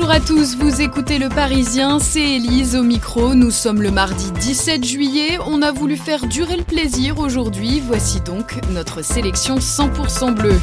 Bonjour à tous, vous écoutez Le Parisien, c'est Élise au micro. Nous sommes le mardi 17 juillet. On a voulu faire durer le plaisir aujourd'hui. Voici donc notre sélection 100% bleue.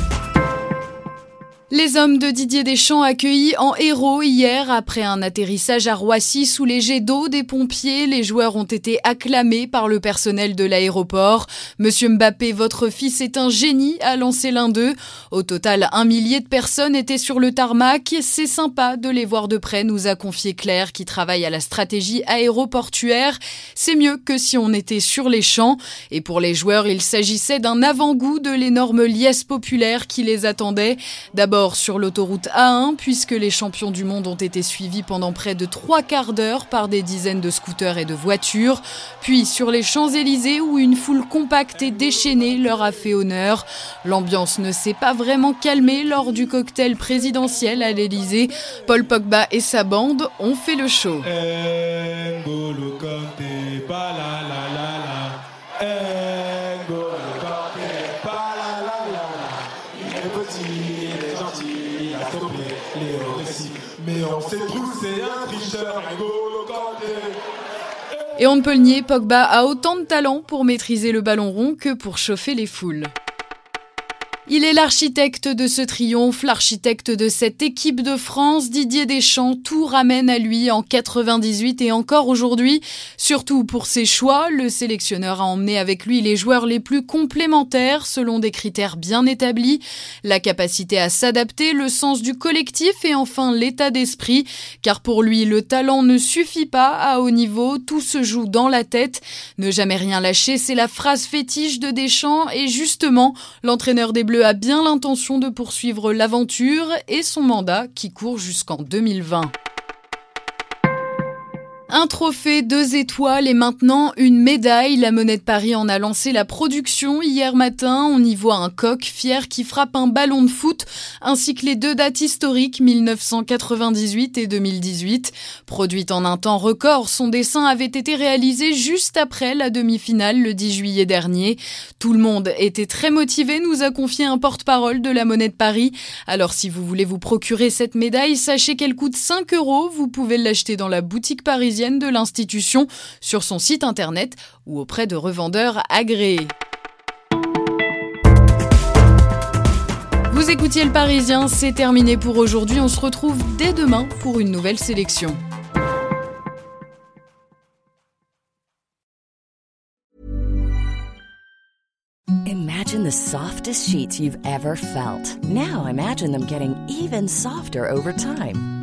Les hommes de Didier Deschamps accueillis en héros hier après un atterrissage à Roissy sous les jets d'eau des pompiers. Les joueurs ont été acclamés par le personnel de l'aéroport. Monsieur Mbappé, votre fils est un génie, a lancé l'un d'eux. Au total, un millier de personnes étaient sur le tarmac. C'est sympa de les voir de près, nous a confié Claire qui travaille à la stratégie aéroportuaire. C'est mieux que si on était sur les champs. Et pour les joueurs, il s'agissait d'un avant-goût de l'énorme liesse populaire qui les attendait. D'abord, sur l'autoroute A1 puisque les champions du monde ont été suivis pendant près de trois quarts d'heure par des dizaines de scooters et de voitures, puis sur les Champs-Élysées où une foule compacte et déchaînée leur a fait honneur. L'ambiance ne s'est pas vraiment calmée lors du cocktail présidentiel à l'Élysée. Paul Pogba et sa bande ont fait le show. Et on ne peut le nier, Pogba a autant de talent pour maîtriser le ballon rond que pour chauffer les foules. Il est l'architecte de ce triomphe, l'architecte de cette équipe de France. Didier Deschamps, tout ramène à lui en 98 et encore aujourd'hui. Surtout pour ses choix, le sélectionneur a emmené avec lui les joueurs les plus complémentaires selon des critères bien établis. La capacité à s'adapter, le sens du collectif et enfin l'état d'esprit. Car pour lui, le talent ne suffit pas à haut niveau, tout se joue dans la tête. Ne jamais rien lâcher, c'est la phrase fétiche de Deschamps et justement, l'entraîneur des Bleus a bien l'intention de poursuivre l'aventure et son mandat qui court jusqu'en 2020. Un trophée, deux étoiles et maintenant une médaille. La Monnaie de Paris en a lancé la production hier matin. On y voit un coq fier qui frappe un ballon de foot, ainsi que les deux dates historiques 1998 et 2018. Produite en un temps record, son dessin avait été réalisé juste après la demi-finale le 10 juillet dernier. Tout le monde était très motivé, nous a confié un porte-parole de la Monnaie de Paris. Alors si vous voulez vous procurer cette médaille, sachez qu'elle coûte 5 euros. Vous pouvez l'acheter dans la boutique de l'institution sur son site internet ou auprès de revendeurs agréés. Vous écoutiez le Parisien, c'est terminé pour aujourd'hui. On se retrouve dès demain pour une nouvelle sélection. Imagine the softest sheets you've ever felt. Now imagine them getting even softer over time.